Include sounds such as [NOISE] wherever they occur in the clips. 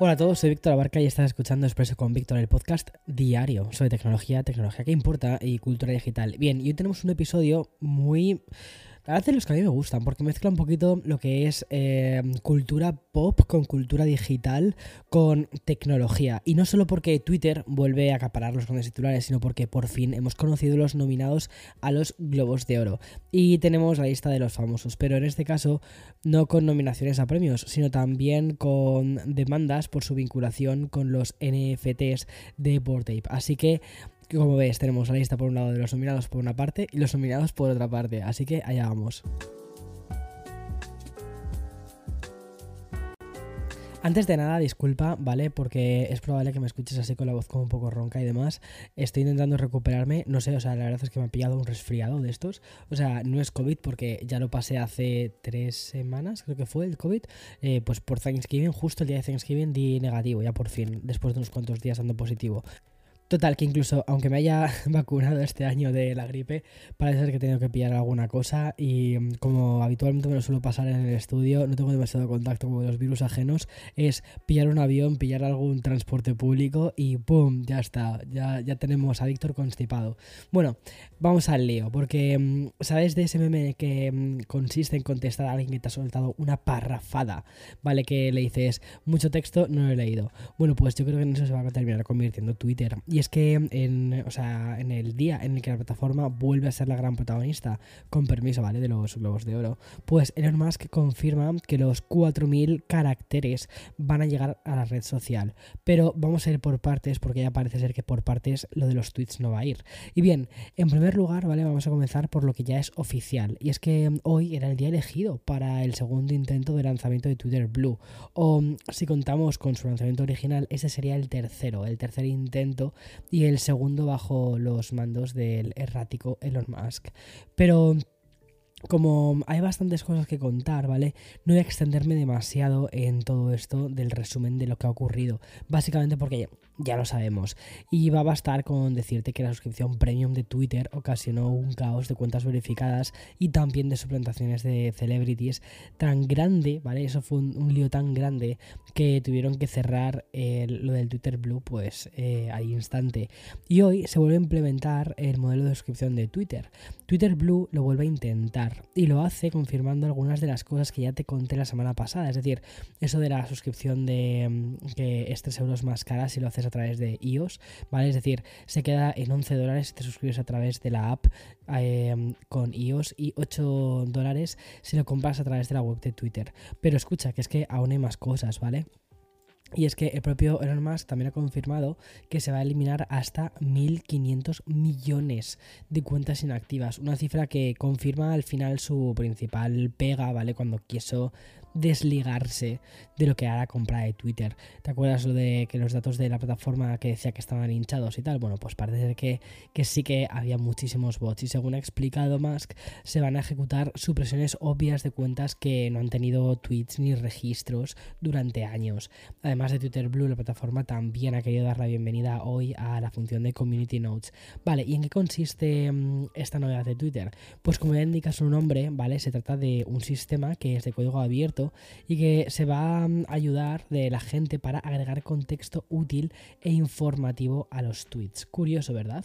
Hola a todos, soy Víctor Abarca y estás escuchando Expreso con Víctor, el podcast diario sobre tecnología, tecnología que importa y cultura digital. Bien, y hoy tenemos un episodio muy la verdad los que a mí me gustan, porque mezcla un poquito lo que es eh, cultura pop con cultura digital, con tecnología. Y no solo porque Twitter vuelve a acaparar los grandes titulares, sino porque por fin hemos conocido los nominados a los Globos de Oro. Y tenemos la lista de los famosos, pero en este caso no con nominaciones a premios, sino también con demandas por su vinculación con los NFTs de Bored Ape. Así que como ves, tenemos la lista por un lado de los nominados por una parte y los nominados por otra parte, así que allá vamos. Antes de nada, disculpa, ¿vale? Porque es probable que me escuches así con la voz como un poco ronca y demás. Estoy intentando recuperarme, no sé, o sea, la verdad es que me ha pillado un resfriado de estos. O sea, no es COVID porque ya lo pasé hace tres semanas, creo que fue el COVID. Eh, pues por Thanksgiving, justo el día de Thanksgiving di negativo, ya por fin, después de unos cuantos días dando positivo. Total, que incluso aunque me haya [LAUGHS] vacunado este año de la gripe, parece ser que he tenido que pillar alguna cosa y mm, como habitualmente me lo suelo pasar en el estudio, no tengo demasiado contacto con los virus ajenos, es pillar un avión, pillar algún transporte público y ¡pum! Ya está, ya, ya tenemos a Víctor constipado. Bueno, vamos al lío, porque mm, ¿sabes de ese meme que mm, consiste en contestar a alguien que te ha soltado una parrafada? ¿Vale? Que le dices, mucho texto, no lo he leído. Bueno, pues yo creo que en eso se va a terminar convirtiendo Twitter. Y es que en, o sea, en el día en el que la plataforma vuelve a ser la gran protagonista, con permiso, ¿vale? De los Globos de Oro, pues Elon Musk confirma que los 4.000 caracteres van a llegar a la red social. Pero vamos a ir por partes, porque ya parece ser que por partes lo de los tweets no va a ir. Y bien, en primer lugar, ¿vale? Vamos a comenzar por lo que ya es oficial. Y es que hoy era el día elegido para el segundo intento de lanzamiento de Twitter Blue. O si contamos con su lanzamiento original, ese sería el tercero, el tercer intento y el segundo bajo los mandos del errático Elon Musk. Pero como hay bastantes cosas que contar, ¿vale? No voy a extenderme demasiado en todo esto del resumen de lo que ha ocurrido. Básicamente porque ya lo sabemos. Y va a bastar con decirte que la suscripción premium de Twitter ocasionó un caos de cuentas verificadas y también de suplantaciones de celebrities tan grande, ¿vale? Eso fue un, lío tan grande que tuvieron que cerrar lo del Twitter Blue, pues eh, al instante. Y hoy se vuelve a implementar el modelo de suscripción de Twitter. Twitter Blue lo vuelve a intentar y lo hace confirmando algunas de las cosas que ya te conté la semana pasada. Es decir, eso de la suscripción de mm, que es 3 euros más cara si lo haces a través de iOS, ¿vale? Es decir, se queda en 11 dólares si te suscribes a través de la app em, con iOS y 8 dólares si lo compras a través de la web de Twitter. Pero escucha, que es que aún hay más cosas, ¿vale? Y es que el propio Elon Musk también ha confirmado que se va a eliminar hasta 1.500 millones de cuentas inactivas. Una cifra que confirma al final su principal pega, ¿vale? Cuando quiso desligarse de lo que la compra de Twitter. ¿Te acuerdas lo de que los datos de la plataforma que decía que estaban hinchados y tal? Bueno, pues parece que, que sí que había muchísimos bots y según ha explicado Musk, se van a ejecutar supresiones obvias de cuentas que no han tenido tweets ni registros durante años. Además de Twitter Blue, la plataforma también ha querido dar la bienvenida hoy a la función de Community Notes. Vale, ¿y en qué consiste mm, esta novedad de Twitter? Pues como ya indica su nombre, ¿vale? Se trata de un sistema que es de código abierto y que se va a ayudar de la gente para agregar contexto útil e informativo a los tweets. Curioso, ¿verdad?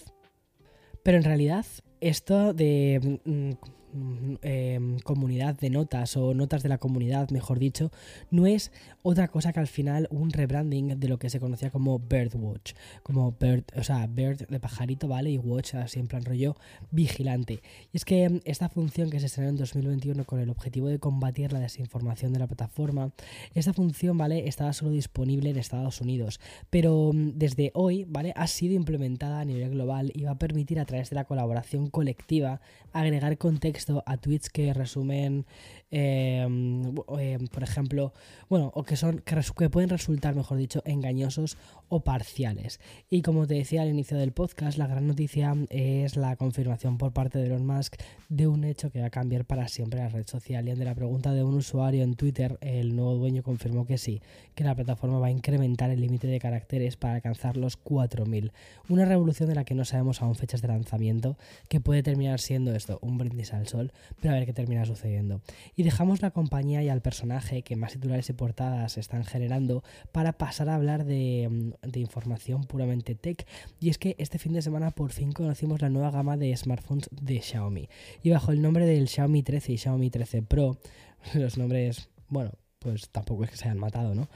Pero en realidad esto de mm, Mm, em, comunidad de notas o notas de la comunidad, mejor dicho, no es otra cosa que al final un rebranding de lo que se conocía como Birdwatch, como bird, o sea, bird de pajarito, ¿vale? Y watch, así en plan rollo vigilante. Y es que esta función que se estrenó en 2021 con el objetivo de combatir la desinformación de la plataforma, esta función, ¿vale? Estaba solo disponible en Estados Unidos, pero em, desde hoy, ¿vale? Ha sido implementada a nivel global y va a permitir a través de la colaboración colectiva agregar contexto a tweets que resumen, em, em, por ejemplo, bueno, o que son que, pueden resultar, mejor dicho, engañosos o parciales. Y como te decía al inicio del podcast, la gran noticia es la confirmación por parte de Elon Musk de un hecho que va a cambiar para siempre la red social. Y ante la pregunta de un usuario en Twitter, el nuevo dueño confirmó que sí, que la plataforma va a incrementar el límite de caracteres para alcanzar los 4000. Una revolución de la que no sabemos aún fechas de lanzamiento, que puede terminar siendo esto, un brindis al sol, pero a ver qué termina sucediendo. Y dejamos la compañía y al personaje que más titulares y portadas están generando para pasar a hablar de, mm, de, información puramente tech. Y es que este fin de semana por fin conocimos la nueva gama de smartphones de Xiaomi. Y bajo el nombre del Xiaomi 13 y Xiaomi 13 Pro, [LAUGHS] los nombres, bueno, pues tampoco es que se hayan matado, ¿no?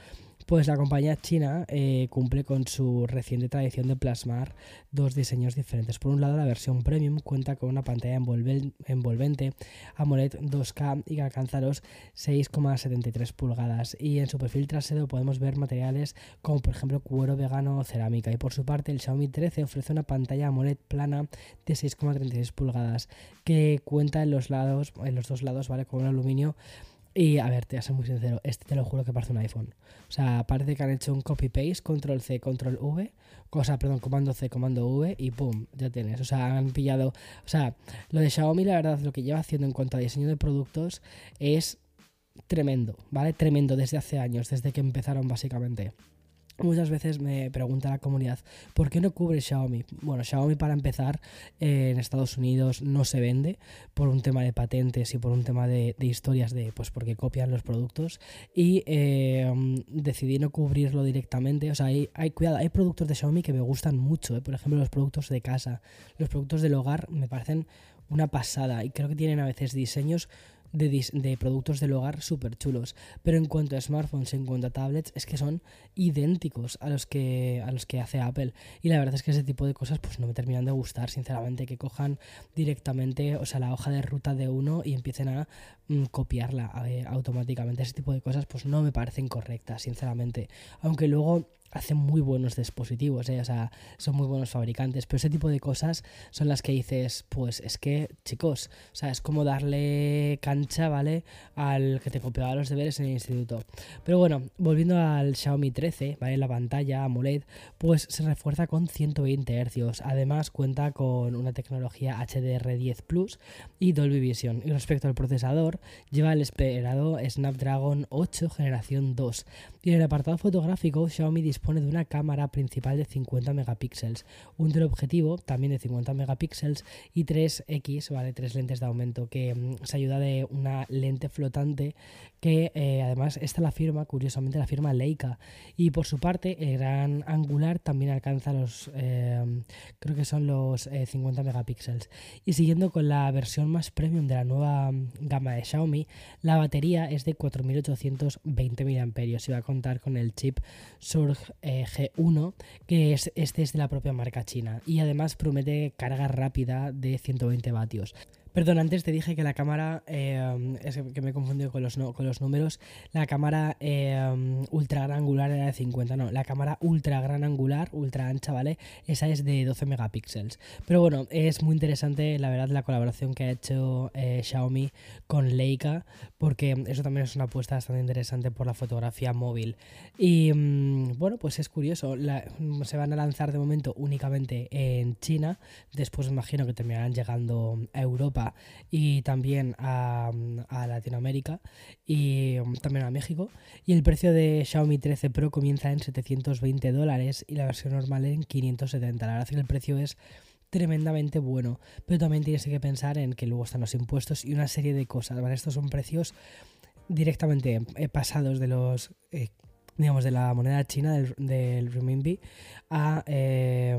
Pues la compañía china eh, cumple con su reciente tradición de plasmar dos diseños diferentes. Por un lado, la versión premium cuenta con una pantalla envolvente AMOLED 2K y que alcanza los 6,73 pulgadas. Y en su perfil trasero podemos ver materiales como por ejemplo cuero vegano o cerámica. Y por su parte, el Xiaomi 13 ofrece una pantalla AMOLED plana de 6,36 pulgadas que cuenta en los lados, en los dos lados, ¿vale? Con un aluminio y a ver, te voy a ser muy sincero, este te lo juro que parece un iPhone. O sea, parece que han hecho un copy-paste, control C, control V, cosa, perdón, comando C, comando V y pum, ya tienes. O sea, han pillado. O sea, lo de Xiaomi, la verdad, lo que lleva haciendo en cuanto a diseño de productos es tremendo, ¿vale? Tremendo desde hace años, desde que empezaron básicamente. Muchas veces me pregunta la comunidad, ¿por qué no cubre Xiaomi? Bueno, Xiaomi para empezar eh, en Estados Unidos no se vende por un tema de patentes y por un tema de, historias de, pues porque copian los productos y eh, decidí no cubrirlo directamente. O sea, hay, cuidado, hay productos de Xiaomi que me gustan mucho, eh. por ejemplo los productos de casa, los productos del hogar me parecen una pasada y creo que tienen a veces diseños de, productos del hogar súper chulos. Pero en cuanto a smartphones, en cuanto a tablets, es que son idénticos a los que, a los que hace Apple. Y la verdad es que ese tipo de cosas pues no me terminan de gustar, sinceramente, que cojan directamente, o sea, la hoja de ruta de uno y empiecen a mm, copiarla automáticamente. Ese tipo de cosas pues no me parecen correctas, sinceramente. Aunque luego hacen muy buenos dispositivos, ¿eh? o sea, son muy buenos fabricantes, pero ese tipo de cosas son las que dices, pues es que, chicos, o sea, es como darle cancha, ¿vale? Al que te copiaba los deberes en el instituto. Pero bueno, volviendo al Xiaomi 13, ¿vale? La pantalla AMOLED, pues se refuerza con 120 Hz. Además, cuenta con una tecnología HDR10 Plus y Dolby Vision. Y respecto al procesador, lleva el esperado Snapdragon 8 generación 2. Y en el apartado fotográfico, Xiaomi dispone dispone de una cámara principal de 50 megapíxeles, un teleobjetivo también de 50 megapíxeles y 3X, ¿vale? Tres lentes de aumento que mm, se ayuda de una lente flotante que eh, además esta la firma, curiosamente la firma Leica. Y por su parte, el gran angular también alcanza los, eh, creo que son los 50 eh, megapíxeles. Y siguiendo con la versión más premium de la nueva mm, gama de Xiaomi, la batería es de 4820 mAh y va a contar con el chip Surge G1, que es, este es de la propia marca china y además promete carga rápida de 120 vatios. Perdón, antes te dije que la cámara, eh, es que me he confundido con los, con los números, la cámara eh, ultra gran angular era de 50, no, la cámara ultra gran angular, ultra ancha, ¿vale? Esa es de 12 megapíxeles. Pero bueno, es muy interesante la verdad la colaboración que ha hecho eh, Xiaomi con Leica, porque eso también es una apuesta bastante interesante por la fotografía móvil. Y mm, bueno, pues es curioso, se van a lanzar de momento únicamente en China, después imagino que terminarán llegando a Europa y también a, Latinoamérica y um, también a México. Y el precio de Xiaomi 13 Pro comienza en 720 dólares y la versión normal en 570. La verdad es que el precio es tremendamente bueno, pero también tienes que pensar en que luego están los impuestos y una serie de cosas. Estos son precios directamente eh, pasados de los eh, digamos, de la moneda china, del, del renminbi, a, eh,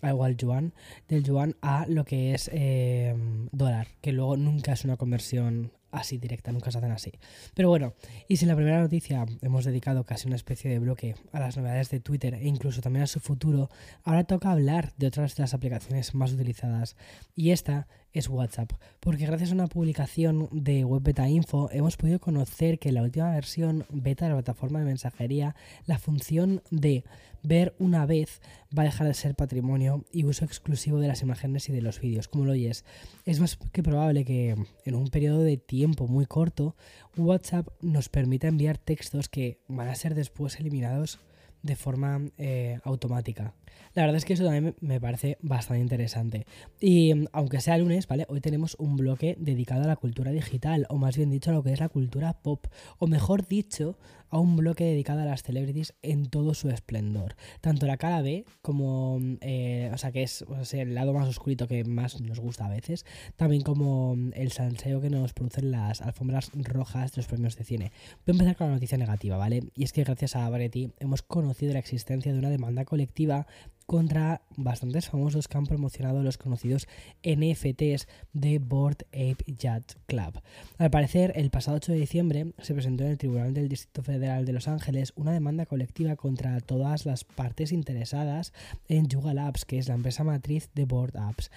al yuan, del yuan a lo que es eh, dólar, que luego nunca es una conversión así directa, nunca se hacen así. Pero bueno, y si en la primera noticia hemos dedicado casi una especie de bloque a las novedades de Twitter e incluso también a su futuro, ahora toca hablar de otras de las aplicaciones más utilizadas. Y esta es WhatsApp, porque gracias a una publicación de Web Beta Info hemos podido conocer que en la última versión beta de la plataforma de mensajería, la función de ver una vez va a dejar de ser patrimonio y uso exclusivo de las imágenes y de los vídeos. Como lo oyes, es más que probable que en un periodo de tiempo muy corto, WhatsApp nos permita enviar textos que van a ser después eliminados de forma eh, automática. La verdad es que eso también me parece bastante interesante. Y mm, aunque sea lunes, ¿vale? Hoy tenemos un bloque dedicado a la cultura digital, o más bien dicho a lo que es la cultura pop, o mejor dicho, a un bloque dedicado a las celebrities en todo su esplendor. Tanto la cara B como, mm, eh, o sea, que es el lado más oscurito que más nos gusta a veces, también como mm, el salseo que nos producen las alfombras rojas de los premios de cine. Voy a empezar con la noticia negativa, ¿vale? Y es que gracias a Variety hemos conocido la existencia de una demanda colectiva contra bastantes famosos que han promocionado los conocidos NFTs de Board Ape Yacht Club. Al parecer, el pasado 8 de diciembre se presentó en el Tribunal del Distrito Federal de Los Ángeles una demanda colectiva contra todas las partes interesadas en Yuga Labs, que es la empresa matriz de Board Apps.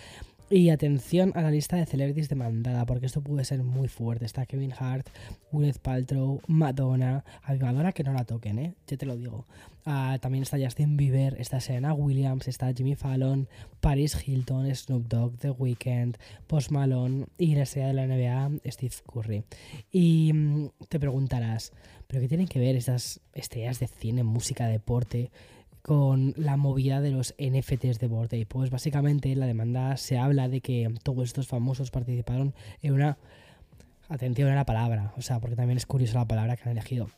Y atención a la lista de celebrities demandada, porque esto puede ser muy fuerte. Está Kevin Hart, Gwyneth Paltrow, Madonna. A Madonna que no la toquen, ¿eh? Ya te lo digo. Ah, también está Justin Bieber, está Serena Williams, está Jimmy Fallon, Paris Hilton, Snoop Dogg, The Weeknd, Post Malone y la estrella de la NBA, Steve Curry. Y mm, te preguntarás, ¿pero qué tienen que ver estas estrellas de cine, música, deporte? Con la movida de los NFTs de Bored. Pues básicamente la demanda se habla de que todos estos famosos participaron en una... Atención a la palabra, o sea, porque también es curiosa la palabra que han elegido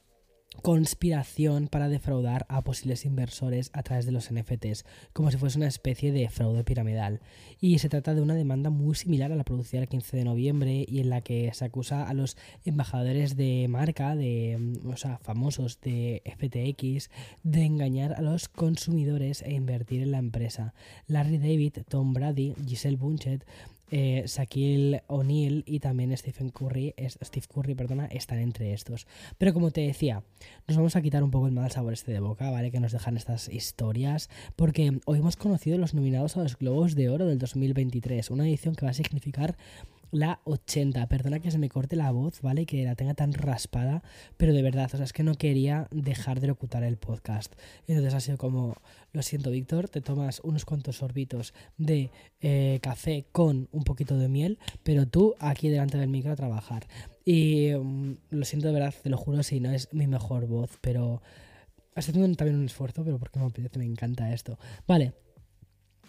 conspiración para defraudar a posibles inversores a través de los NFTs, como si fuese una especie de fraude piramidal. Y se trata de una demanda muy similar a la producida el 15 de noviembre y en la que se acusa a los embajadores de marca, de, o sea, famosos de FTX, de engañar a los consumidores e invertir en la empresa. Larry David, Tom Brady, Giselle Bunchet, eh, Shaquille O'Neal y también Stephen Curry, Steve Curry, perdona, están entre estos. Pero como te decía, nos vamos a quitar un poco el mal sabor este de boca, ¿vale? Que nos dejan estas historias, porque hoy hemos conocido los nominados a los Globos de Oro del 2023, una edición que va a significar la 80. Perdona que se me corte la voz, ¿vale? Que la tenga tan raspada, pero de verdad, o sea, es que no quería dejar de locutar el podcast. Entonces ha sido como, lo siento, Víctor, te tomas unos cuantos sorbitos de eh, café con un poquito de miel, pero tú aquí delante del micro a trabajar. Y mm, lo siento de verdad, te lo juro, si no es mi mejor voz, pero estoy haciendo también un esfuerzo, pero porque me apetece, me encanta esto. Vale,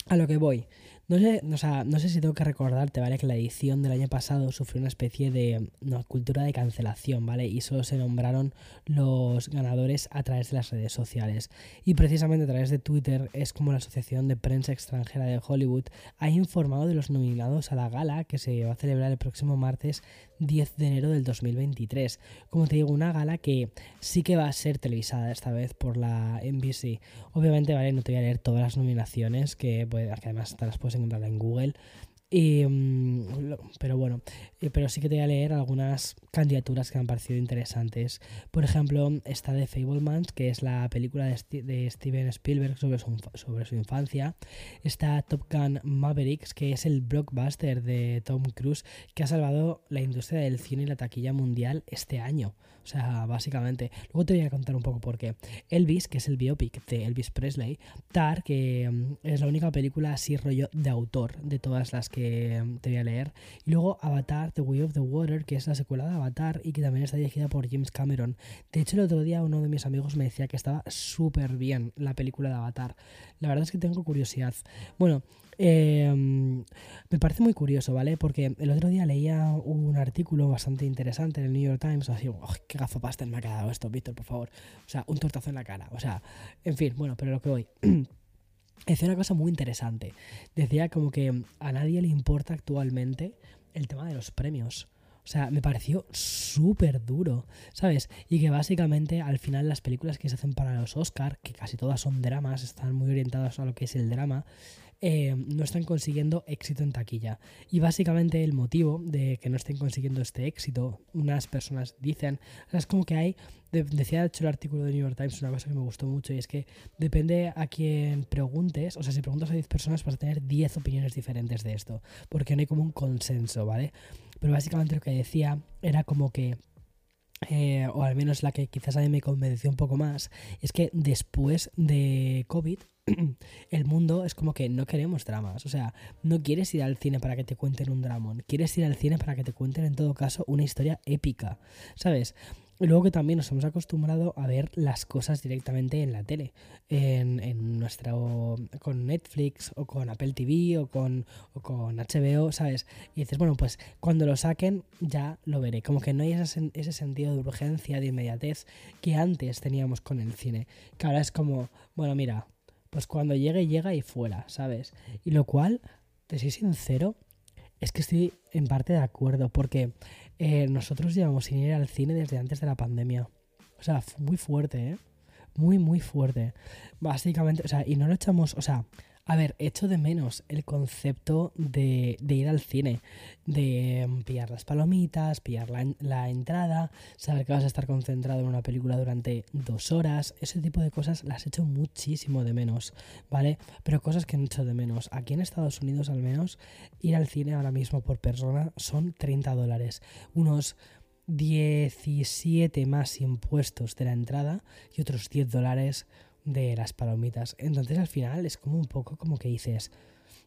a lo que voy. No sé, o sea, no sé si tengo que recordarte, ¿vale? Que la edición del año pasado sufrió una especie de cultura de cancelación, ¿vale? Y solo se nombraron los ganadores a través de las redes sociales. Y precisamente a través de Twitter es como la Asociación de Prensa Extranjera de Hollywood ha informado de los nominados a la gala que se va a celebrar el próximo martes 10 de enero del 2023. Como te digo, una gala que sí que va a ser televisada esta vez por la NBC. Obviamente, ¿vale? No te voy a leer todas las nominaciones, que, pues, además te las puedes encontrarla en Google. Y, mm, pero bueno, eh, pero sí que te voy a leer algunas candidaturas que me han parecido interesantes. Por ejemplo, está de Fablemans, que es la película de, Steven Spielberg sobre su, sobre su infancia. Está Top Gun Mavericks, que es el blockbuster de Tom Cruise que ha salvado la industria del cine y la taquilla mundial este año. O sea, básicamente. Luego te voy a contar un poco por qué. Elvis, que es el biopic de Elvis Presley. Tar, que mm, es la única película así rollo de autor de todas las que te voy a leer. Y luego Avatar, The Way of the Water, que es la secuela de Avatar y que también está dirigida por James Cameron. De hecho, el otro día uno de mis amigos me decía que estaba súper bien la película de Avatar. La verdad es que tengo curiosidad. Bueno, Em, me parece muy curioso, ¿vale? Porque el otro día leía un artículo bastante interesante en el New York Times, así, oh, qué gafapastel me ha quedado esto, Víctor, por favor. O sea, un tortazo en la cara. O sea, en fin, bueno, pero lo que voy. [CLEARS THROAT] Decía una cosa muy interesante. Decía como que a nadie le importa actualmente el tema de los premios. O sea, me pareció súper duro, ¿sabes? Y que básicamente al final las películas que se hacen para los Oscar, que casi todas son dramas, están muy orientadas a lo que es el drama, eh, no están consiguiendo éxito en taquilla. Y básicamente el motivo de que no estén consiguiendo este éxito, unas personas dicen, es como que hay, decía de hecho el artículo de New York Times una cosa que me gustó mucho y es que depende a quien preguntes, o sea, si preguntas a 10 personas vas a tener 10 opiniones diferentes de esto, porque no hay como un consenso, ¿vale? Pero básicamente lo que decía era como que eh, o al menos la que quizás a mí me convenció un poco más, es que después de COVID [CLEARS THROAT] el mundo es como que no queremos dramas. O sea, no quieres ir al cine para que te cuenten un dramón. Quieres ir al cine para que te cuenten, en todo caso, una historia épica. ¿Sabes? Y luego que también nos hemos acostumbrado a ver las cosas directamente en la tele, en, en nuestro, con Netflix o con Apple TV o con, o con HBO, ¿sabes? Y dices, bueno, pues cuando lo saquen ya lo veré. Como que no hay ese, ese sentido de urgencia, de inmediatez que antes teníamos con el cine. Que ahora es como, bueno, mira, pues cuando llegue, llega y fuera, ¿sabes? Y lo cual, te soy sincero, es que estoy en parte de acuerdo, porque eh, nosotros llevamos sin ir al cine desde antes de la pandemia. O sea, muy fuerte, ¿eh? Muy, muy fuerte. Básicamente, o sea, y no lo echamos, o sea, a ver, echo de menos el concepto de, ir al cine, de mm, pillar las palomitas, pillar la, entrada, saber que vas a estar concentrado en una película durante dos horas, ese tipo de cosas las echo muchísimo de menos, ¿vale? Pero cosas que no echo de menos. Aquí en Estados Unidos al menos, ir al cine ahora mismo por persona son 30 dólares, unos 17 más impuestos de la entrada y otros 10 dólares de las palomitas. Entonces al final es como un poco como que dices,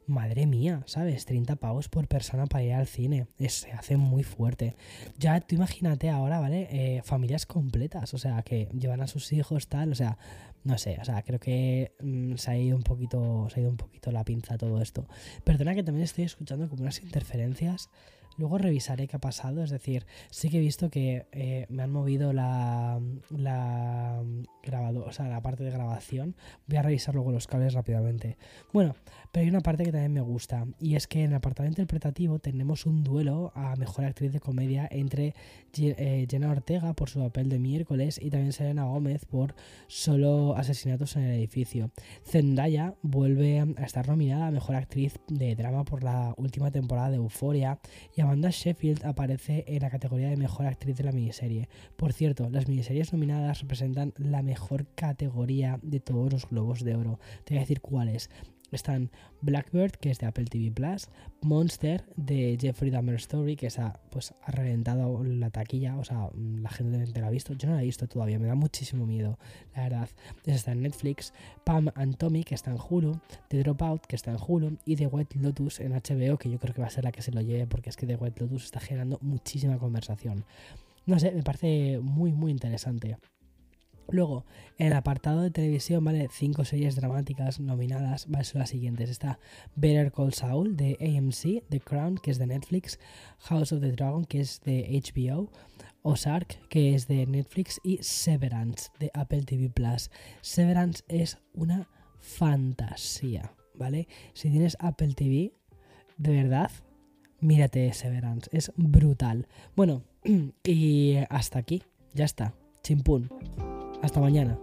madre mía, ¿sabes? 30 pavos por persona para ir al cine. se hace muy fuerte. Ya tú imagínate ahora, ¿vale? Eh, familias completas, o sea, que llevan a sus hijos, tal, o sea, no sé, o sea, creo que mm, se ha ido un poquito, se ha ido un poquito la pinza todo esto. Perdona que también estoy escuchando como unas interferencias Luego revisaré qué ha pasado, es decir, sí que he visto que eh, me han movido la, la grabadora, o sea, la parte de grabación. Voy a revisar luego los cables rápidamente. Bueno, pero hay una parte que también me gusta, y es que en el apartado interpretativo tenemos un duelo a mejor actriz de comedia entre eh, Jenna Ortega por su papel de miércoles y también Selena Gómez por solo asesinatos en el edificio. Zendaya vuelve a estar nominada a mejor actriz de drama por la última temporada de Euforia Amanda Sheffield aparece en la categoría de mejor actriz de la miniserie. Por cierto, las miniseries nominadas representan la mejor categoría de todos los globos de oro. Te voy a decir cuáles. Están Blackbird, que es de Apple TV Plus, Monster de Jeffrey Dahmer Story, que ha, pues, ha reventado la taquilla, o sea, la gente la ha visto. Yo no la he visto todavía, me da muchísimo miedo, la verdad. está en Netflix, Pam and Tommy, que está en Hulu, The Dropout, que está en Hulu, y The White Lotus en HBO, que yo creo que va a ser la que se lo lleve, porque es que The White Lotus está generando muchísima conversación. No sé, me parece muy, muy interesante. Luego, en el apartado de televisión, ¿vale? Cinco series dramáticas nominadas, ¿vale? Son las siguientes. Está Better Call Saul de AMC, The Crown, que es de Netflix, House of the Dragon, que es de HBO, Ozark, que es de Netflix, y Severance, de Apple TV Plus. Severance es una fantasía, ¿vale? Si tienes Apple TV, de verdad, mírate Severance, es brutal. Bueno, [CLEARS THROAT] y hasta aquí, ya está, chimpún. Hasta mañana.